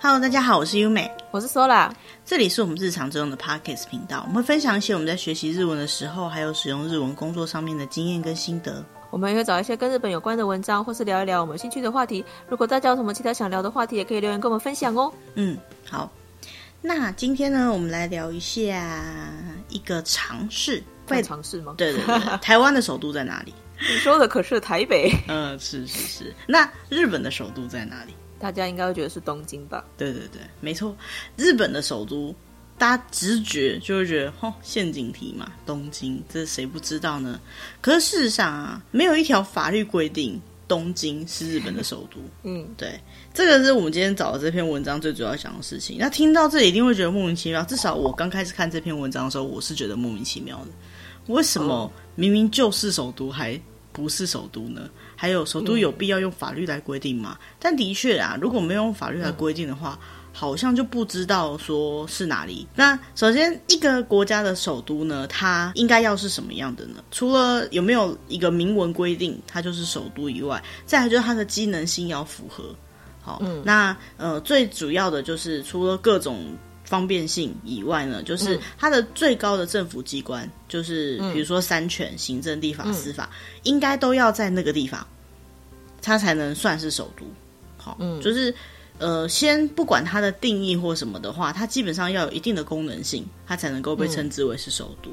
Hello，大家好，我是优美，我是 Sola，这里是我们日常之用的 Podcast 频道，我们会分享一些我们在学习日文的时候，还有使用日文工作上面的经验跟心得。我们也会找一些跟日本有关的文章，或是聊一聊我们兴趣的话题。如果大家有什么其他想聊的话题，也可以留言跟我们分享哦。嗯，好，那今天呢，我们来聊一下一个尝试，会尝试吗？对对对，台湾的首都在哪里？你说的可是台北？嗯、呃，是是是。那日本的首都在哪里？大家应该会觉得是东京吧？对对对，没错。日本的首都，大家直觉就会觉得，哦，陷阱题嘛，东京，这谁不知道呢？可是事实上啊，没有一条法律规定东京是日本的首都。嗯，对，这个是我们今天找的这篇文章最主要讲的事情。那听到这里一定会觉得莫名其妙，至少我刚开始看这篇文章的时候，我是觉得莫名其妙的。为什么明明就是首都还不是首都呢？还有首都有必要用法律来规定吗？嗯、但的确啊，如果没有用法律来规定的话，嗯、好像就不知道说是哪里。那首先，一个国家的首都呢，它应该要是什么样的呢？除了有没有一个明文规定它就是首都以外，再来就是它的机能性要符合。好，嗯、那呃，最主要的就是除了各种。方便性以外呢，就是它的最高的政府机关，嗯、就是比如说三权、行政、立法、司法，嗯、应该都要在那个地方，它才能算是首都。好，嗯、就是呃，先不管它的定义或什么的话，它基本上要有一定的功能性，它才能够被称之为是首都。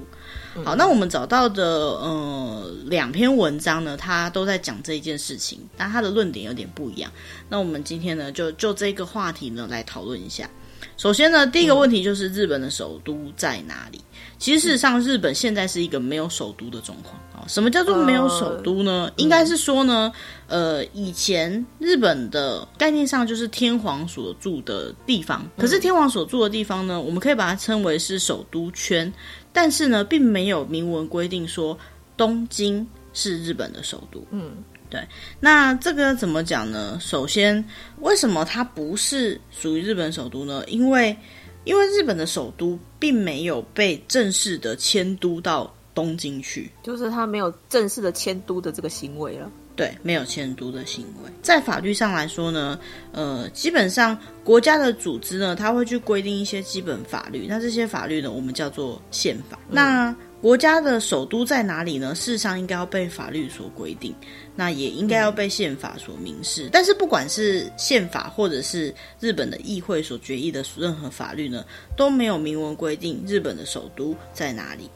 嗯、好，那我们找到的呃两篇文章呢，它都在讲这一件事情，但它的论点有点不一样。那我们今天呢，就就这个话题呢来讨论一下。首先呢，第一个问题就是日本的首都在哪里？其实事实上，日本现在是一个没有首都的状况啊。什么叫做没有首都呢？应该是说呢，呃，以前日本的概念上就是天皇所住的地方，可是天皇所住的地方呢，我们可以把它称为是首都圈，但是呢，并没有明文规定说东京是日本的首都。嗯。对，那这个怎么讲呢？首先，为什么它不是属于日本首都呢？因为，因为日本的首都并没有被正式的迁都到东京去，就是它没有正式的迁都的这个行为了。对，没有迁都的行为。在法律上来说呢，呃，基本上国家的组织呢，它会去规定一些基本法律。那这些法律呢，我们叫做宪法。嗯、那国家的首都在哪里呢？事实上应该要被法律所规定，那也应该要被宪法所明示。但是不管是宪法或者是日本的议会所决议的任何法律呢，都没有明文规定日本的首都在哪里。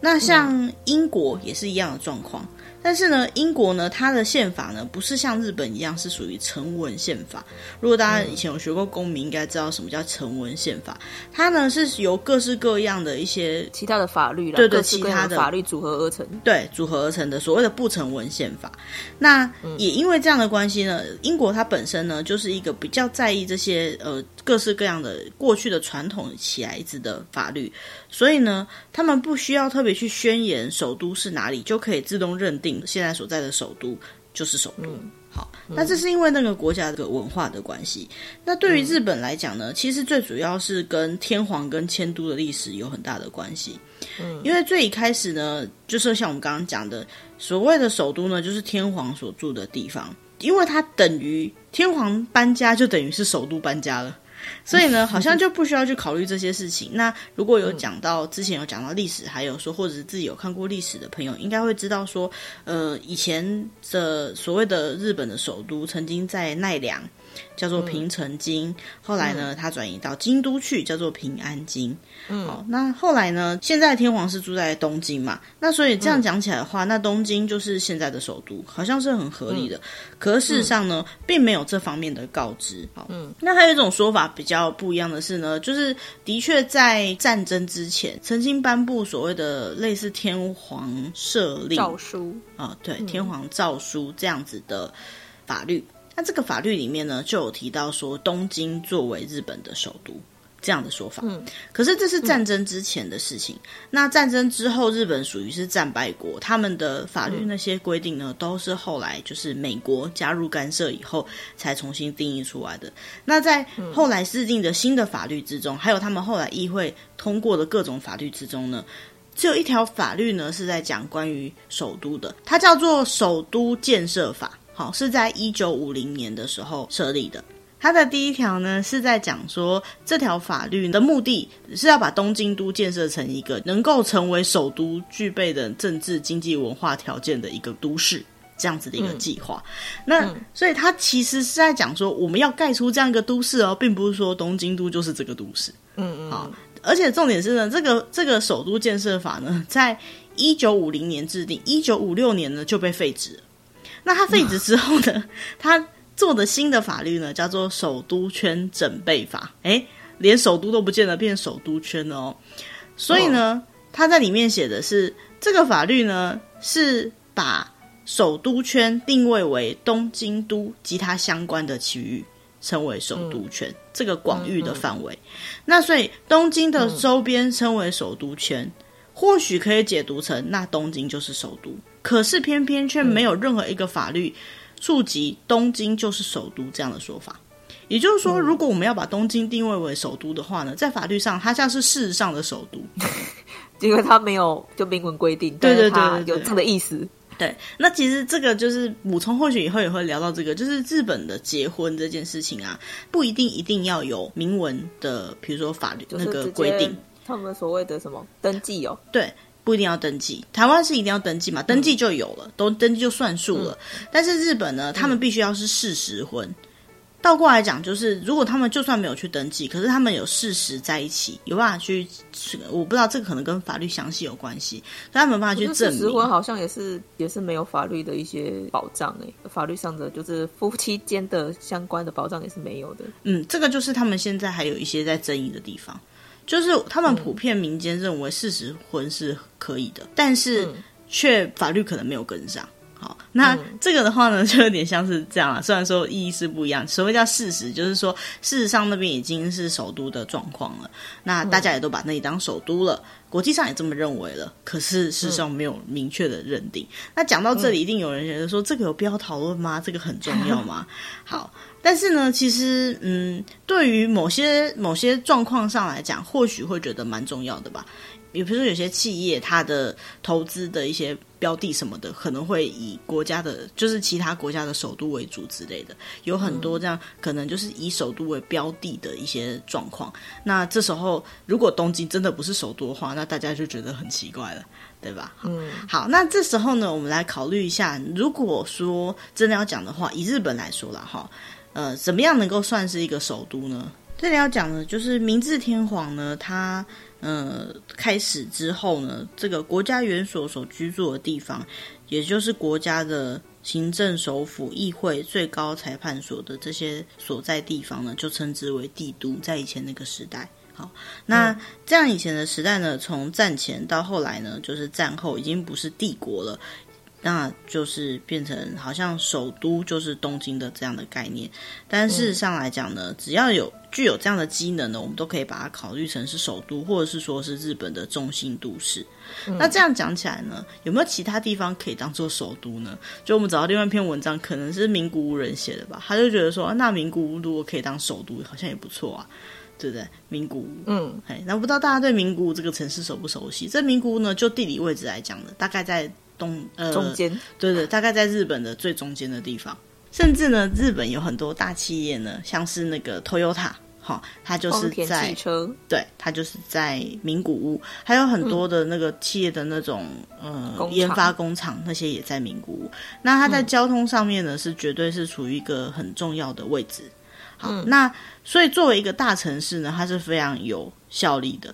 那像英国也是一样的状况。但是呢，英国呢，它的宪法呢，不是像日本一样是属于成文宪法。如果大家以前有学过公民，应该知道什么叫成文宪法。它呢是由各式各样的一些其他的法律，对对，其他的法律组合而成，对，组合而成的所谓的不成文宪法。那也因为这样的关系呢，英国它本身呢，就是一个比较在意这些呃各式各样的过去的传统起来子的法律，所以呢，他们不需要特别去宣言首都是哪里，就可以自动认定。现在所在的首都就是首都。嗯、好，那这是因为那个国家的文化的关系。那对于日本来讲呢，其实最主要是跟天皇跟迁都的历史有很大的关系。嗯，因为最一开始呢，就是像我们刚刚讲的，所谓的首都呢，就是天皇所住的地方，因为它等于天皇搬家，就等于是首都搬家了。所以呢，好像就不需要去考虑这些事情。那如果有讲到之前有讲到历史，还有说或者是自己有看过历史的朋友，应该会知道说，呃，以前的所谓的日本的首都曾经在奈良。叫做平城京，嗯、后来呢，他转移到京都去，叫做平安京。嗯，好，那后来呢，现在天皇是住在东京嘛，那所以这样讲起来的话，嗯、那东京就是现在的首都，好像是很合理的。嗯、可是事实上呢，并没有这方面的告知。好，嗯，那还有一种说法比较不一样的是呢，就是的确在战争之前，曾经颁布所谓的类似天皇设令诏书啊，对，天皇诏书这样子的法律。那这个法律里面呢，就有提到说东京作为日本的首都这样的说法。嗯，可是这是战争之前的事情。嗯、那战争之后，日本属于是战败国，他们的法律那些规定呢，嗯、都是后来就是美国加入干涉以后才重新定义出来的。那在后来制定的新的法律之中，还有他们后来议会通过的各种法律之中呢，只有一条法律呢是在讲关于首都的，它叫做《首都建设法》。好，是在一九五零年的时候设立的。它的第一条呢是在讲说，这条法律的目的是要把东京都建设成一个能够成为首都、具备的政治、经济、文化条件的一个都市，这样子的一个计划。嗯、那、嗯、所以它其实是在讲说，我们要盖出这样一个都市哦，并不是说东京都就是这个都市。嗯嗯。好，而且重点是呢，这个这个首都建设法呢，在一九五零年制定，一九五六年呢就被废止。那他废止之后呢，他做的新的法律呢，叫做《首都圈整备法》。诶，连首都都不见得变首都圈了哦。所以呢，他在里面写的是，这个法律呢是把首都圈定位为东京都及它相关的区域，称为首都圈，嗯、这个广域的范围。那所以东京的周边称为首都圈。或许可以解读成那东京就是首都，可是偏偏却没有任何一个法律触及东京就是首都这样的说法。也就是说，如果我们要把东京定位为首都的话呢，在法律上它像是事实上的首都，因为它没有就明文规定，对对对，有这样的意思。对，那其实这个就是补充，或许以后也会聊到这个，就是日本的结婚这件事情啊，不一定一定要有明文的，比如说法律那个规定。他们所谓的什么登记哦？对，不一定要登记。台湾是一定要登记嘛？登记就有了，嗯、都登记就算数了。嗯、但是日本呢，他们必须要是事实婚。嗯、倒过来讲，就是如果他们就算没有去登记，可是他们有事实在一起，有办法去，我不知道这个可能跟法律详细有关系，但他们没办法去证明。事实婚好像也是也是没有法律的一些保障哎，法律上的就是夫妻间的相关的保障也是没有的。嗯，这个就是他们现在还有一些在争议的地方。就是他们普遍民间认为事实婚是可以的，嗯、但是却法律可能没有跟上。好，那这个的话呢，就有点像是这样了。虽然说意义是不一样，所谓叫事实，就是说事实上那边已经是首都的状况了，那大家也都把那里当首都了，国际上也这么认为了。可是事实上没有明确的认定。那讲到这里，一定有人觉得说，这个有必要讨论吗？这个很重要吗？好。但是呢，其实，嗯，对于某些某些状况上来讲，或许会觉得蛮重要的吧。比如说，有些企业它的投资的一些标的什么的，可能会以国家的，就是其他国家的首都为主之类的，有很多这样可能就是以首都为标的的一些状况。那这时候，如果东京真的不是首都的话，那大家就觉得很奇怪了，对吧？嗯，好，那这时候呢，我们来考虑一下，如果说真的要讲的话，以日本来说了哈。呃，怎么样能够算是一个首都呢？这里要讲的，就是明治天皇呢，他呃开始之后呢，这个国家元所所居住的地方，也就是国家的行政首府、议会、最高裁判所的这些所在地方呢，就称之为帝都。在以前那个时代，好，那这样以前的时代呢，从战前到后来呢，就是战后已经不是帝国了。那就是变成好像首都就是东京的这样的概念，但事实上来讲呢，只要有具有这样的机能呢，我们都可以把它考虑成是首都，或者是说是日本的中心都市。嗯、那这样讲起来呢，有没有其他地方可以当做首都呢？就我们找到另外一篇文章，可能是名古屋人写的吧，他就觉得说，那名古屋如果可以当首都，好像也不错啊，对不对？名古屋，嗯，嘿，那不知道大家对名古屋这个城市熟不熟悉？这名古屋呢，就地理位置来讲呢，大概在。东呃，中间对对，大概在日本的最中间的地方，甚至呢，日本有很多大企业呢，像是那个 Toyota，哈，它就是在汽车，对，它就是在名古屋，还有很多的那个企业的那种、嗯、呃研发工厂，那些也在名古屋。那它在交通上面呢，是绝对是处于一个很重要的位置。好，嗯、那所以作为一个大城市呢，它是非常有效力的。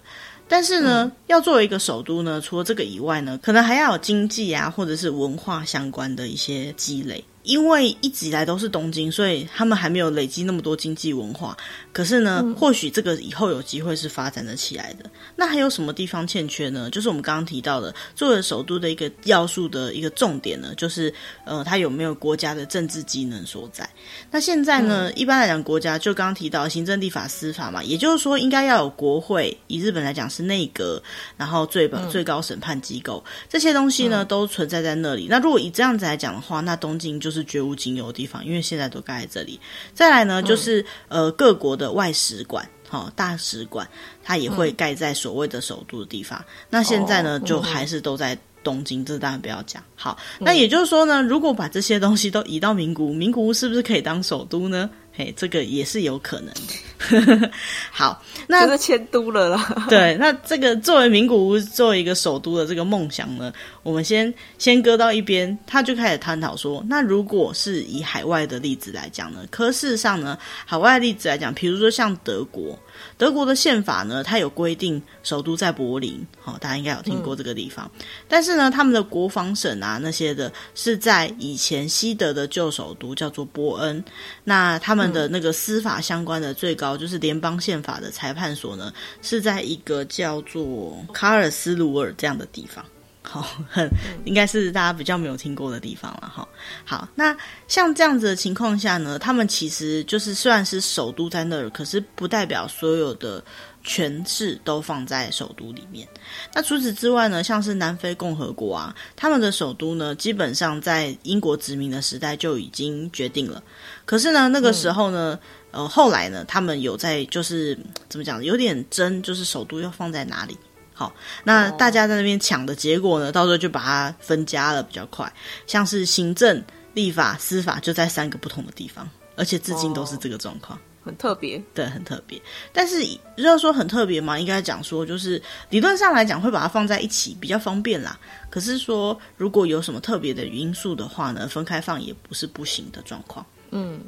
但是呢，嗯、要作为一个首都呢，除了这个以外呢，可能还要有经济啊，或者是文化相关的一些积累。因为一直以来都是东京，所以他们还没有累积那么多经济文化。可是呢，嗯、或许这个以后有机会是发展的起来的。那还有什么地方欠缺呢？就是我们刚刚提到的，作为首都的一个要素的一个重点呢，就是呃，它有没有国家的政治机能所在？那现在呢，嗯、一般来讲，国家就刚刚提到行政、立法、司法嘛，也就是说，应该要有国会。以日本来讲是内阁，然后最本、嗯、最高审判机构这些东西呢，都存在在那里。那如果以这样子来讲的话，那东京就是。是绝无仅有的地方，因为现在都盖在这里。再来呢，就是、嗯、呃各国的外使馆、哈、哦、大使馆，它也会盖在所谓的首都的地方。嗯、那现在呢，哦、就还是都在东京，这当然不要讲。好，嗯、那也就是说呢，如果把这些东西都移到名古屋，名古屋是不是可以当首都呢？嘿，这个也是有可能的。好，那就是迁都了啦。对，那这个作为名古屋作为一个首都的这个梦想呢，我们先先搁到一边，他就开始探讨说，那如果是以海外的例子来讲呢？可事实上呢，海外的例子来讲，比如说像德国。德国的宪法呢，它有规定首都在柏林，好、哦，大家应该有听过这个地方。嗯、但是呢，他们的国防省啊那些的，是在以前西德的旧首都叫做波恩。那他们的那个司法相关的最高就是联邦宪法的裁判所呢，是在一个叫做卡尔斯鲁尔这样的地方。好，很应该是大家比较没有听过的地方了哈。好，那像这样子的情况下呢，他们其实就是虽然是首都在那儿，可是不代表所有的权势都放在首都里面。那除此之外呢，像是南非共和国啊，他们的首都呢，基本上在英国殖民的时代就已经决定了。可是呢，那个时候呢，嗯、呃，后来呢，他们有在就是怎么讲，有点争，就是首都要放在哪里。好，那大家在那边抢的结果呢，到时候就把它分家了，比较快。像是行政、立法、司法，就在三个不同的地方，而且至今都是这个状况，很特别。对，很特别。但是要说很特别嘛，应该讲说，就是理论上来讲，会把它放在一起比较方便啦。可是说，如果有什么特别的因素的话呢，分开放也不是不行的状况。嗯。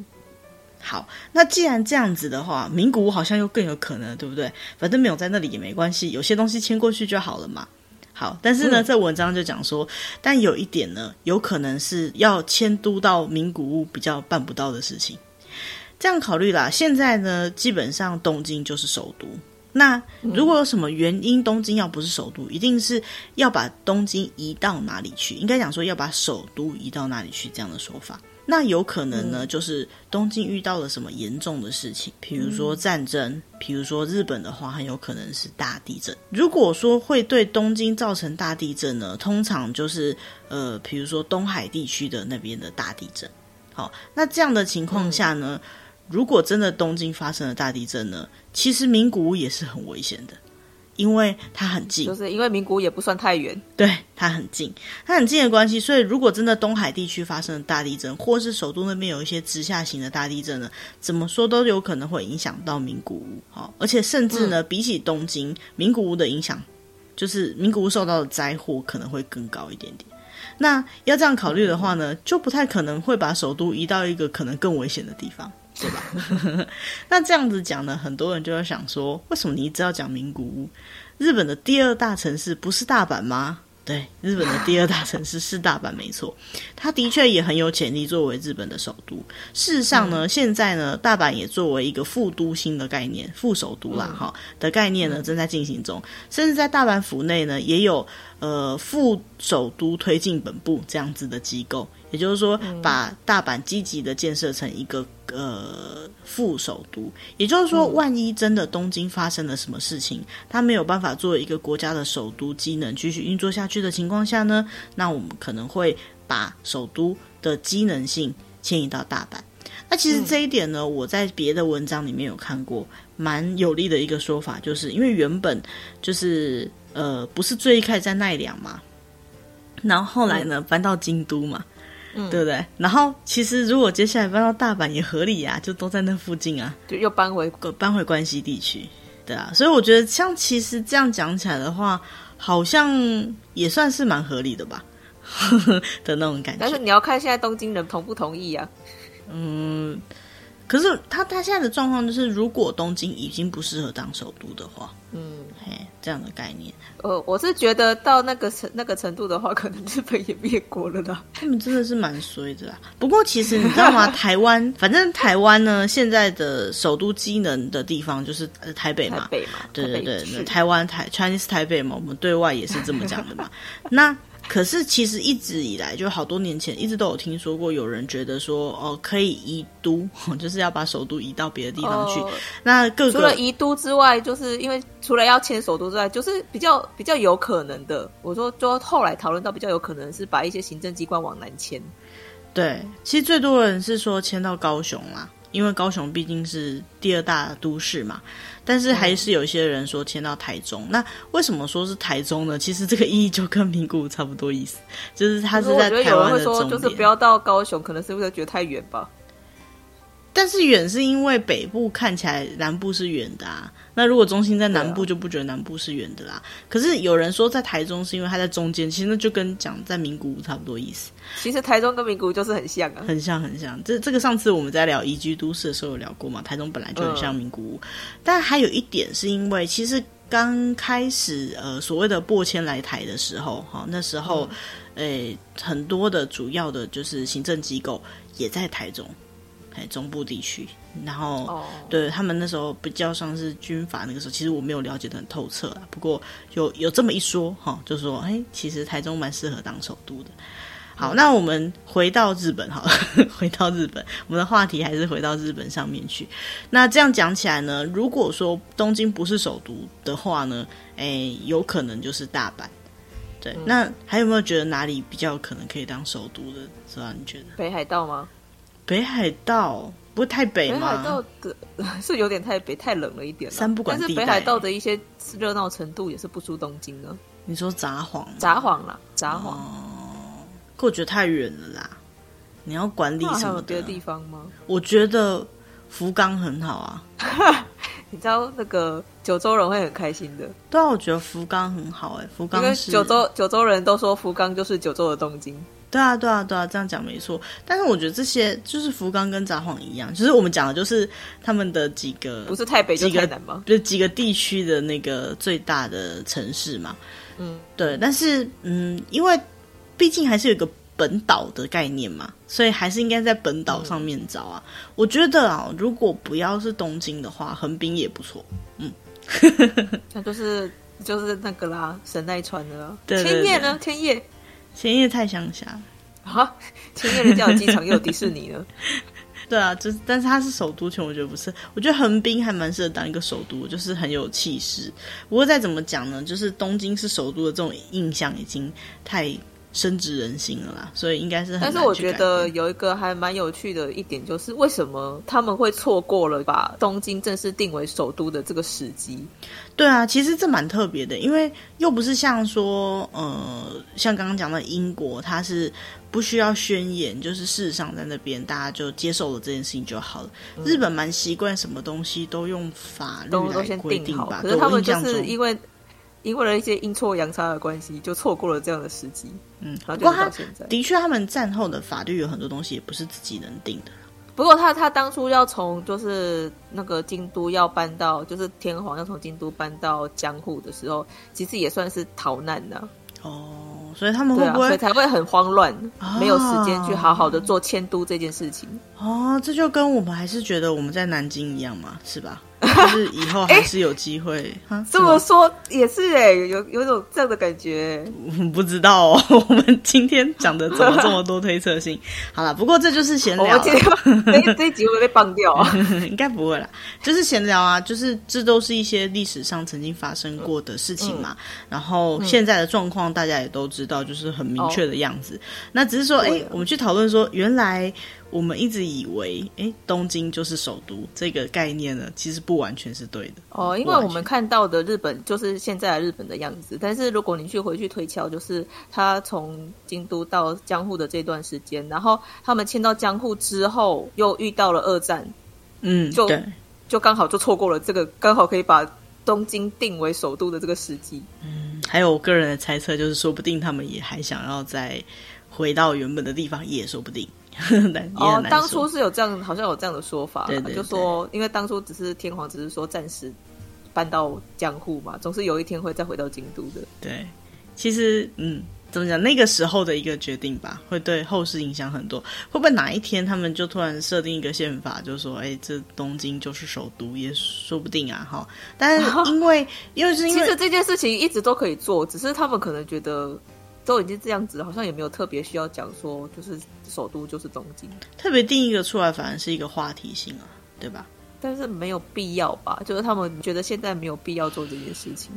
好，那既然这样子的话，名古屋好像又更有可能，对不对？反正没有在那里也没关系，有些东西迁过去就好了嘛。好，但是呢，这、嗯、文章就讲说，但有一点呢，有可能是要迁都到名古屋比较办不到的事情。这样考虑啦，现在呢，基本上东京就是首都。那如果有什么原因，东京要不是首都，一定是要把东京移到哪里去？应该讲说要把首都移到哪里去？这样的说法。那有可能呢，就是东京遇到了什么严重的事情，比如说战争，比如说日本的话，很有可能是大地震。如果说会对东京造成大地震呢，通常就是呃，比如说东海地区的那边的大地震。好，那这样的情况下呢，如果真的东京发生了大地震呢，其实名古屋也是很危险的。因为它很近，就是因为名古屋也不算太远，对，它很近，它很近的关系，所以如果真的东海地区发生了大地震，或是首都那边有一些直下型的大地震呢，怎么说都有可能会影响到名古屋。好，而且甚至呢，嗯、比起东京，名古屋的影响，就是名古屋受到的灾祸可能会更高一点点。那要这样考虑的话呢，就不太可能会把首都移到一个可能更危险的地方。对吧？那这样子讲呢，很多人就会想说，为什么你一直要讲名古屋？日本的第二大城市不是大阪吗？对，日本的第二大城市是大阪，没错，它的确也很有潜力作为日本的首都。事实上呢，嗯、现在呢，大阪也作为一个副都心的概念，副首都啦，哈、嗯、的概念呢，正在进行中，甚至在大阪府内呢，也有呃副首都推进本部这样子的机构。也就是说，把大阪积极的建设成一个呃副首都。也就是说，万一真的东京发生了什么事情，它没有办法作为一个国家的首都机能继续运作下去的情况下呢，那我们可能会把首都的机能性迁移到大阪。那其实这一点呢，我在别的文章里面有看过，蛮有力的一个说法，就是因为原本就是呃不是最一开始在奈良嘛，然后后来呢搬到京都嘛。嗯，对不对？然后其实如果接下来搬到大阪也合理呀，就都在那附近啊，就又搬回搬回关西地区，对啊。所以我觉得像其实这样讲起来的话，好像也算是蛮合理的吧，的那种感觉。但是你要看现在东京人同不同意啊？嗯。可是他他现在的状况就是，如果东京已经不适合当首都的话，嗯，嘿，这样的概念。呃，我是觉得到那个程那个程度的话，可能日本也灭国了啦。他们真的是蛮衰的啦。不过其实你知道吗？台湾，反正台湾呢，现在的首都机能的地方就是台北嘛，台北嘛，对对对，台湾台 Chinese 台北嘛，我们对外也是这么讲的嘛。那。可是，其实一直以来，就好多年前，一直都有听说过有人觉得说，哦，可以移都，就是要把首都移到别的地方去。哦、那各个除了移都之外，就是因为除了要迁首都之外，就是比较比较有可能的。我说，就后来讨论到比较有可能是把一些行政机关往南迁。对，其实最多人是说迁到高雄啦。因为高雄毕竟是第二大都市嘛，但是还是有一些人说迁到台中。嗯、那为什么说是台中呢？其实这个意义就跟名古屋差不多意思，就是它是在台湾的中间。就是不要到高雄，可能是不是觉得太远吧？但是远是因为北部看起来南部是远的啊。那如果中心在南部，就不觉得南部是远的啦。啊、可是有人说在台中是因为它在中间，其实那就跟讲在名古屋差不多意思。其实台中跟名古屋就是很像啊，很像很像。这这个上次我们在聊宜居都市的时候有聊过嘛？台中本来就很像名古屋，嗯、但还有一点是因为其实刚开始呃所谓的过迁来台的时候，哈，那时候。嗯诶，很多的主要的就是行政机构也在台中，哎，中部地区。然后，oh. 对他们那时候比较像是军阀，那个时候其实我没有了解的很透彻啦。不过有有这么一说，哈，就说，哎，其实台中蛮适合当首都的。好，那我们回到日本，好了，回到日本，我们的话题还是回到日本上面去。那这样讲起来呢，如果说东京不是首都的话呢，哎，有可能就是大阪。对，那还有没有觉得哪里比较可能可以当首都的？是吧？你觉得北海道吗？北海道不会太北吗？北海道的是有点太北，太冷了一点。三不管地带，但是北海道的一些热闹程度也是不输东京的。你说札幌？札幌啦，札幌。哦，可我觉得太远了啦。你要管理什么的？别的地方吗？我觉得福冈很好啊。你知道那个九州人会很开心的。对啊，我觉得福冈很好哎，福冈是。九州九州人都说福冈就是九州的东京。对啊，对啊，对啊，这样讲没错。但是我觉得这些就是福冈跟札幌一样，就是我们讲的就是他们的几个，不是太北就太南吗？就几个地区的那个最大的城市嘛。嗯，对。但是嗯，因为毕竟还是有一个。本岛的概念嘛，所以还是应该在本岛上面找啊。嗯、我觉得啊，如果不要是东京的话，横滨也不错。嗯，那就是就是那个啦，神奈川的啦。对对对，千叶呢？千叶，千叶太乡下啊！千叶有机场，又有迪士尼了。对啊，就是，但是它是首都圈，我觉得不是。我觉得横滨还蛮适合当一个首都，就是很有气势。不过再怎么讲呢，就是东京是首都的这种印象已经太。深植人心了啦，所以应该是很。但是我觉得有一个还蛮有趣的一点，就是为什么他们会错过了把东京正式定为首都的这个时机？对啊，其实这蛮特别的，因为又不是像说，呃，像刚刚讲的英国，它是不需要宣言，就是事实上在那边大家就接受了这件事情就好了。嗯、日本蛮习惯什么东西都用法律来规定吧，可是他们就是因为。因为了一些阴错阳差的关系，就错过了这样的时机。嗯，不过他的确，他们战后的法律有很多东西也不是自己能定的。不过他他当初要从就是那个京都要搬到，就是天皇要从京都搬到江户的时候，其实也算是逃难的。哦，所以他们会不会、啊、所以才会很慌乱，啊、没有时间去好好的做迁都这件事情？哦，这就跟我们还是觉得我们在南京一样嘛，是吧？就是以后还是有机会。欸、哈这么说也是哎、欸，有有种这样的感觉。不知道哦，我们今天讲的怎么这么多推测性？好了，不过这就是闲聊。这这一集会被放掉啊？应该不会啦，就是闲聊啊，就是这都是一些历史上曾经发生过的事情嘛。嗯、然后现在的状况大家也都知道，就是很明确的样子。哦、那只是说，哎、欸，我们去讨论说，原来。我们一直以为，哎，东京就是首都这个概念呢，其实不完全是对的哦。因为我们看到的日本就是现在的日本的样子，但是如果你去回去推敲，就是他从京都到江户的这段时间，然后他们迁到江户之后，又遇到了二战，嗯，就对就刚好就错过了这个刚好可以把东京定为首都的这个时机。嗯，还有我个人的猜测，就是说不定他们也还想要再回到原本的地方，也说不定。哦，当初是有这样，好像有这样的说法，对对对，就说因为当初只是天皇，只是说暂时搬到江户嘛，总是有一天会再回到京都的。对，其实嗯，怎么讲，那个时候的一个决定吧，会对后世影响很多。会不会哪一天他们就突然设定一个宪法，就说，哎，这东京就是首都，也说不定啊，哈。但是因为，因为是因为 其实这件事情一直都可以做，只是他们可能觉得。都已经这样子，好像也没有特别需要讲说，就是首都就是东京，特别定一个出来，反而是一个话题性啊，对吧？但是没有必要吧？就是他们觉得现在没有必要做这件事情。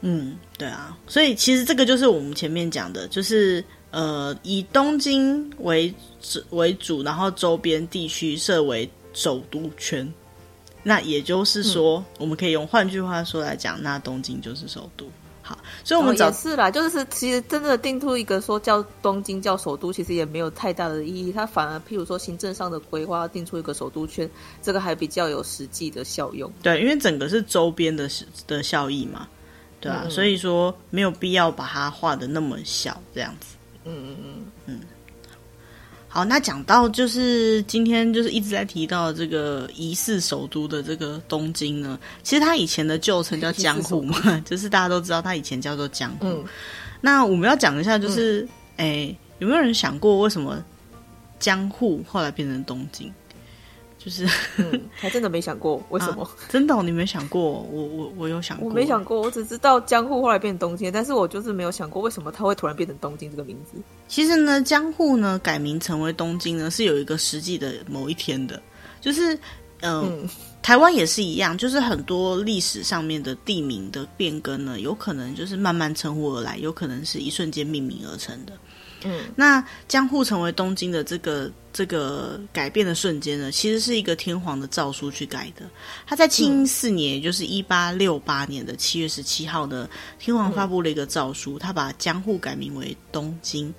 嗯，对啊。所以其实这个就是我们前面讲的，就是呃，以东京为为主，然后周边地区设为首都圈。那也就是说，嗯、我们可以用换句话说来讲，那东京就是首都。好，所以我们找、哦、也是啦，就是其实真的定出一个说叫东京叫首都，其实也没有太大的意义。它反而譬如说行政上的规划，定出一个首都圈，这个还比较有实际的效用。对，因为整个是周边的的效益嘛，对啊，嗯、所以说没有必要把它画的那么小，这样子。嗯嗯嗯嗯。好，那讲到就是今天就是一直在提到这个疑似首都的这个东京呢，其实它以前的旧称叫江户嘛，就是大家都知道它以前叫做江户。嗯、那我们要讲一下，就是哎、嗯欸，有没有人想过为什么江户后来变成东京？就是、嗯，还真的没想过为什么？啊、真的、哦，你没想过？我我我有想过，我没想过，我只知道江户后来变成东京，但是我就是没有想过为什么它会突然变成东京这个名字。其实呢，江户呢改名成为东京呢是有一个实际的某一天的，就是、呃、嗯，台湾也是一样，就是很多历史上面的地名的变更呢，有可能就是慢慢称呼而来，有可能是一瞬间命名而成的。嗯，那江户成为东京的这个这个改变的瞬间呢，其实是一个天皇的诏书去改的。他在庆四年，也就是一八六八年的七月十七号呢，天皇发布了一个诏书，他把江户改名为东京。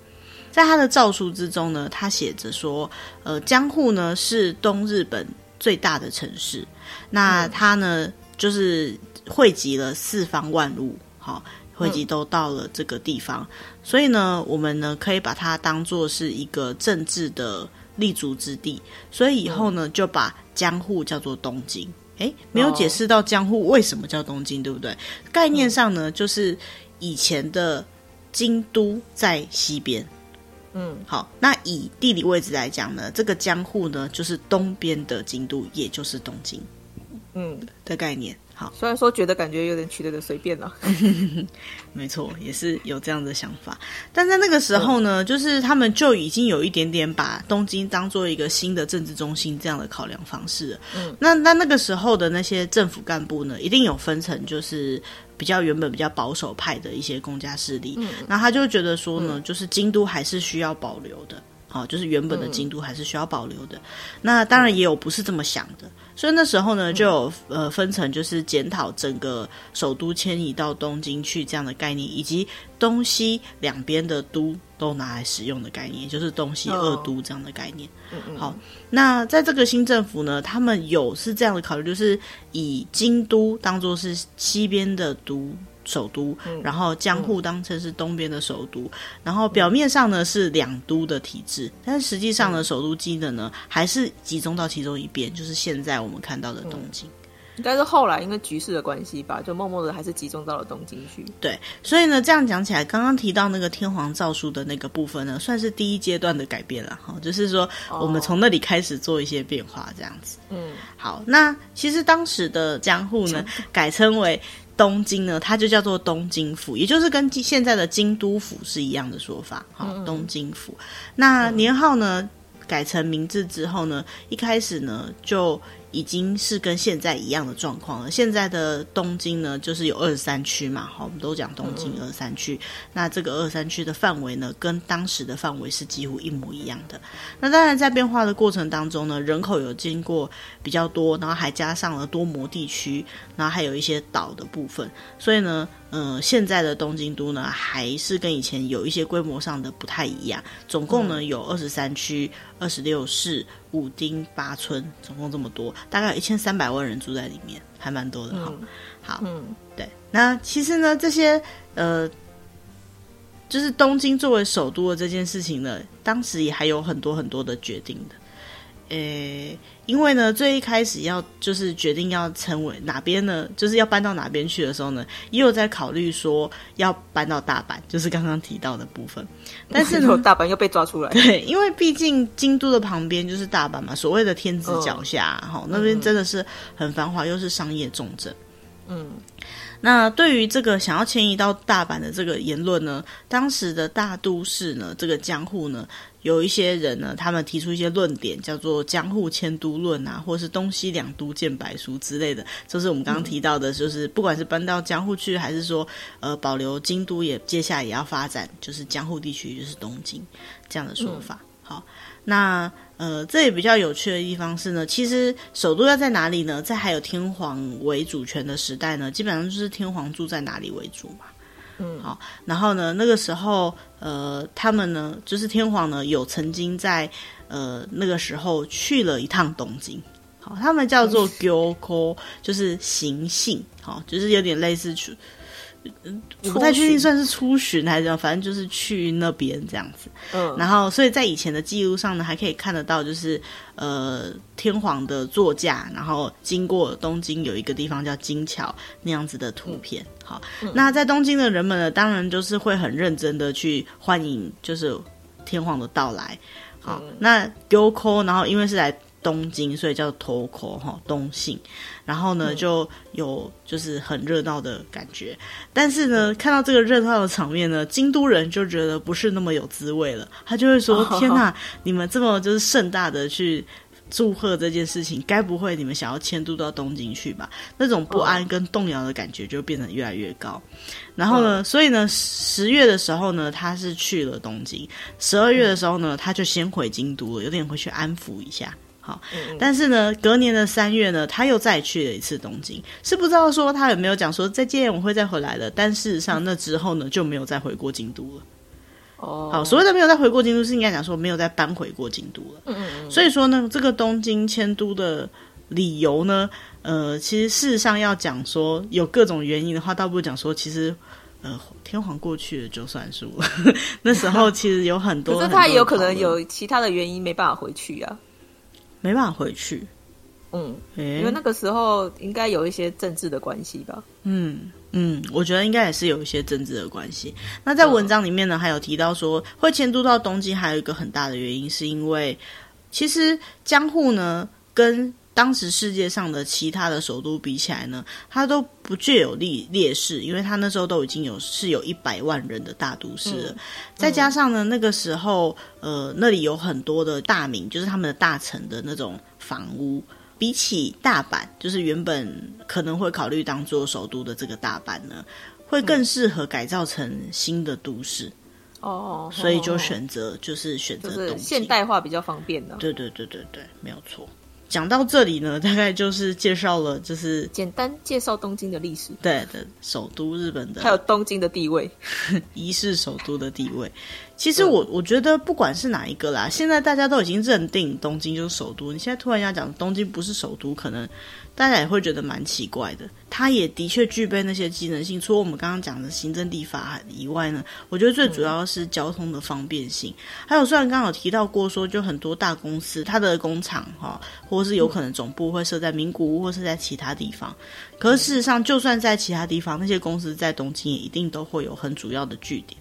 在他的诏书之中呢，他写着说，呃，江户呢是东日本最大的城市，那他呢就是汇集了四方万物，好。汇集都到了这个地方，嗯、所以呢，我们呢可以把它当做是一个政治的立足之地。所以以后呢，嗯、就把江户叫做东京。诶，没有解释到江户为什么叫东京，对不对？概念上呢，就是以前的京都在西边。嗯，好，那以地理位置来讲呢，这个江户呢就是东边的京都，也就是东京。嗯的概念。好，虽然说觉得感觉有点取得的随便了，没错，也是有这样的想法。但在那个时候呢，嗯、就是他们就已经有一点点把东京当做一个新的政治中心这样的考量方式了。嗯，那那那个时候的那些政府干部呢，一定有分成，就是比较原本比较保守派的一些公家势力。嗯，那他就觉得说呢，嗯、就是京都还是需要保留的。好，就是原本的京都还是需要保留的。嗯、那当然也有不是这么想的。所以那时候呢，就有呃分成，就是检讨整个首都迁移到东京去这样的概念，以及东西两边的都都拿来使用的概念，就是东西二都这样的概念。哦、好，那在这个新政府呢，他们有是这样的考虑，就是以京都当做是西边的都。首都，然后江户当成是东边的首都，嗯、然后表面上呢是两都的体制，但是实际上呢，首都机能呢还是集中到其中一边，就是现在我们看到的东京。应该是后来因为局势的关系吧，就默默的还是集中到了东京去。对，所以呢，这样讲起来，刚刚提到那个天皇诏书的那个部分呢，算是第一阶段的改变了哈，就是说我们从那里开始做一些变化，这样子。嗯，好，那其实当时的江户呢，改称为。东京呢，它就叫做东京府，也就是跟现在的京都府是一样的说法。好，嗯、东京府。那年号呢，改成名字之后呢，一开始呢就。已经是跟现在一样的状况了。现在的东京呢，就是有二十三区嘛，好，我们都讲东京二十三区。嗯、那这个二十三区的范围呢，跟当时的范围是几乎一模一样的。那当然，在变化的过程当中呢，人口有经过比较多，然后还加上了多摩地区，然后还有一些岛的部分，所以呢。嗯、呃，现在的东京都呢，还是跟以前有一些规模上的不太一样。总共呢有二十三区、二十六市、五丁八村，总共这么多，大概有一千三百万人住在里面，还蛮多的哈。嗯、好，嗯，对。那其实呢，这些呃，就是东京作为首都的这件事情呢，当时也还有很多很多的决定的。诶，因为呢，最一开始要就是决定要成为哪边呢，就是要搬到哪边去的时候呢，也有在考虑说要搬到大阪，就是刚刚提到的部分。但是呢，大阪又被抓出来。对，因为毕竟京都的旁边就是大阪嘛，所谓的天子脚下，哈、哦，那边真的是很繁华，又是商业重镇。嗯，那对于这个想要迁移到大阪的这个言论呢，当时的大都市呢，这个江户呢。有一些人呢，他们提出一些论点，叫做“江户迁都论”啊，或是“东西两都建白书”之类的，就是我们刚刚提到的，就是不管是搬到江户去，还是说呃保留京都也，也接下来也要发展，就是江户地区就是东京这样的说法。嗯、好，那呃，这也比较有趣的地方是呢，其实首都要在哪里呢？在还有天皇为主权的时代呢，基本上就是天皇住在哪里为主嘛。嗯，好，然后呢，那个时候，呃，他们呢，就是天皇呢，有曾经在呃那个时候去了一趟东京。好，他们叫做 Gyoko，就是行性，好，就是有点类似去。嗯，我不太确定算是出巡还是怎样，反正就是去那边这样子。嗯，然后所以在以前的记录上呢，还可以看得到，就是呃天皇的座驾，然后经过东京有一个地方叫金桥那样子的图片。好，嗯，那在东京的人们呢，当然就是会很认真的去欢迎，就是天皇的到来。好，嗯，那 Gyoko，然后因为是来。东京，所以叫头口哈东信，然后呢、嗯、就有就是很热闹的感觉，但是呢看到这个热闹的场面呢，京都人就觉得不是那么有滋味了，他就会说：“哦、天哪，你们这么就是盛大的去祝贺这件事情，该不会你们想要迁都到东京去吧？”那种不安跟动摇的感觉就变得越来越高。然后呢，所以呢十月的时候呢，他是去了东京；十二月的时候呢，他就先回京都了，有点回去安抚一下。好，但是呢，隔年的三月呢，他又再去了一次东京，是不知道说他有没有讲说再见，我会再回来的。但事实上，那之后呢，就没有再回过京都了。哦，好，所谓的没有再回过京都，是应该讲说没有再搬回过京都了。嗯嗯。所以说呢，这个东京迁都的理由呢，呃，其实事实上要讲说有各种原因的话，倒不如讲说其实，呃，天皇过去了就算数了。那时候其实有很多，可是他也有可能有其他的原因没办法回去啊。没办法回去，嗯，因为那个时候应该有一些政治的关系吧。嗯嗯，我觉得应该也是有一些政治的关系。那在文章里面呢，还有提到说会迁都到东京，还有一个很大的原因，是因为其实江户呢跟当时世界上的其他的首都比起来呢，它都不具有劣劣势，因为它那时候都已经有是有一百万人的大都市了，嗯、再加上呢，那个时候呃那里有很多的大名，就是他们的大臣的那种房屋，比起大阪，就是原本可能会考虑当做首都的这个大阪呢，会更适合改造成新的都市。哦，所以就选择就是选择东京，就是现代化比较方便的，对对对对对，没有错。讲到这里呢，大概就是介绍了，就是简单介绍东京的历史，对的，首都日本的，还有东京的地位，仪式首都的地位。其实我我觉得不管是哪一个啦，现在大家都已经认定东京就是首都，你现在突然要讲东京不是首都，可能。大家也会觉得蛮奇怪的，它也的确具备那些机能性。除了我们刚刚讲的行政地法以外呢，我觉得最主要是交通的方便性。还有，虽然刚刚有提到过说，就很多大公司它的工厂哈，或是有可能总部会设在名古屋，或是在其他地方。可是事实上，就算在其他地方，那些公司在东京也一定都会有很主要的据点。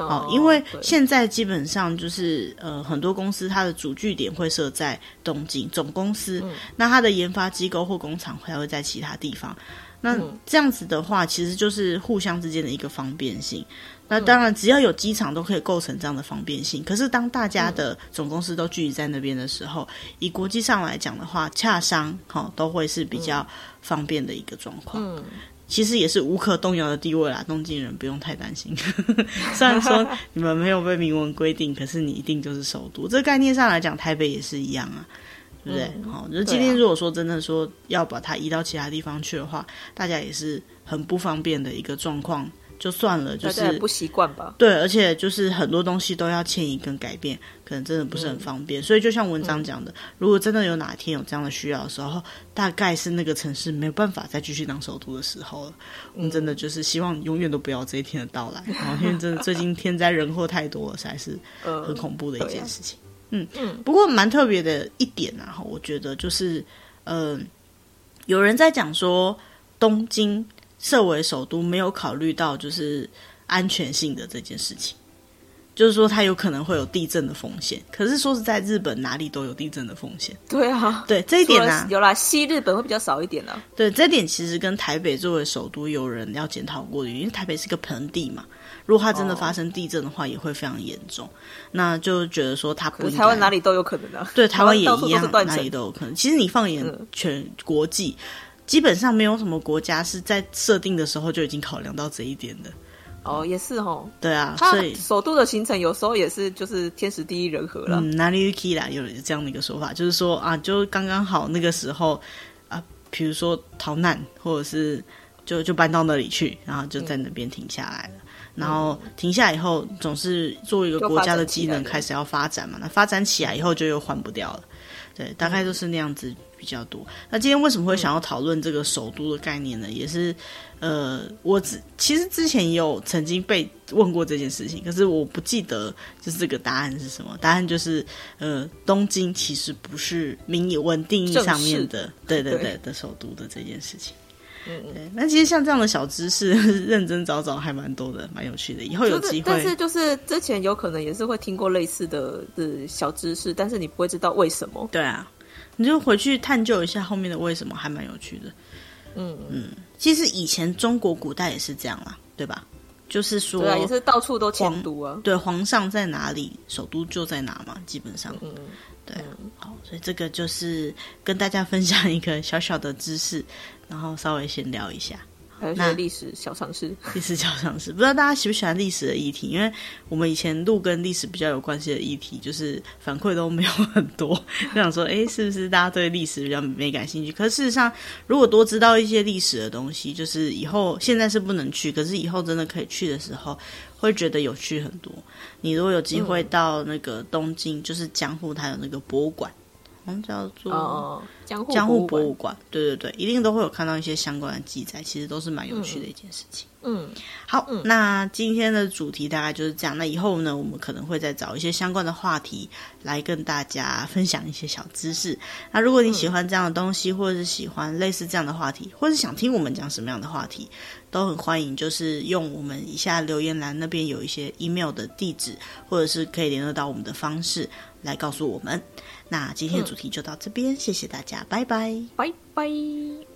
哦，因为现在基本上就是呃，很多公司它的主据点会设在东京总公司，嗯、那它的研发机构或工厂还会在其他地方。那这样子的话，其实就是互相之间的一个方便性。那当然，只要有机场都可以构成这样的方便性。可是当大家的总公司都聚集在那边的时候，以国际上来讲的话，洽商哈、哦、都会是比较方便的一个状况。嗯其实也是无可动摇的地位啦，东京人不用太担心。虽然说你们没有被明文规定，可是你一定就是首都。这个概念上来讲，台北也是一样啊，对不对？好、嗯，就今天如果说真的说要把它移到其他地方去的话，大家也是很不方便的一个状况。就算了，就是不习惯吧。对，而且就是很多东西都要迁移跟改变，可能真的不是很方便。嗯、所以就像文章讲的，嗯、如果真的有哪天有这样的需要的时候，大概是那个城市没有办法再继续当首都的时候了。嗯、我们真的就是希望永远都不要这一天的到来。然 后因为真的最近天灾人祸太多了，实在是很恐怖的一件事情。嗯、啊、嗯。不过蛮特别的一点啊，我觉得就是，嗯、呃，有人在讲说东京。设为首都，没有考虑到就是安全性的这件事情，就是说它有可能会有地震的风险。可是说是在日本哪里都有地震的风险。对啊，对这一点呢、啊，有啦，西日本会比较少一点呢、啊。对，这一点其实跟台北作为首都有人要检讨过的，因为台北是个盆地嘛，如果它真的发生地震的话，也会非常严重。哦、那就觉得说它不台湾哪里都有可能的，对，台湾 也一样，哪里都有可能。其实你放眼全国际。嗯基本上没有什么国家是在设定的时候就已经考量到这一点的。哦，也是哦。对啊，所以首都的行程有时候也是就是天时地利人和了。嗯，哪里去啦？有这样的一个说法，就是说啊，就刚刚好那个时候啊，比如说逃难，或者是就就搬到那里去，然后就在那边停下来了。嗯然后停下以后，总是作为一个国家的机能开始要发展嘛，那发展起来以后就又换不掉了。对，大概都是那样子比较多。那今天为什么会想要讨论这个首都的概念呢？也是，呃，我之其实之前也有曾经被问过这件事情，可是我不记得就是这个答案是什么。答案就是，呃，东京其实不是明文定义上面的，对对对的首都的这件事情。嗯，对，那其实像这样的小知识，认真找找还蛮多的，蛮有趣的。以后有机会，但是就是之前有可能也是会听过类似的的小知识，但是你不会知道为什么。对啊，你就回去探究一下后面的为什么，还蛮有趣的。嗯嗯，其实以前中国古代也是这样啦，对吧？就是说，对啊，也是到处都迁都啊。对，皇上在哪里，首都就在哪嘛，基本上。嗯。对，好，所以这个就是跟大家分享一个小小的知识，然后稍微闲聊一下。还有一些历史小常识，历史小常识，不知道大家喜不喜欢历史的议题？因为我们以前录跟历史比较有关系的议题，就是反馈都没有很多，就 想说，哎，是不是大家对历史比较没感兴趣？可事实上，如果多知道一些历史的东西，就是以后现在是不能去，可是以后真的可以去的时候，会觉得有趣很多。你如果有机会到那个东京，嗯、就是江户，它有那个博物馆。叫做哦，江户江户博物馆，对对对，一定都会有看到一些相关的记载，其实都是蛮有趣的一件事情。嗯，好，嗯、那今天的主题大概就是这样。那以后呢，我们可能会再找一些相关的话题来跟大家分享一些小知识。那如果你喜欢这样的东西，或者是喜欢类似这样的话题，或者是想听我们讲什么样的话题，都很欢迎，就是用我们以下留言栏那边有一些 email 的地址，或者是可以联络到我们的方式来告诉我们。那今天的主题就到这边，嗯、谢谢大家，拜拜，拜拜。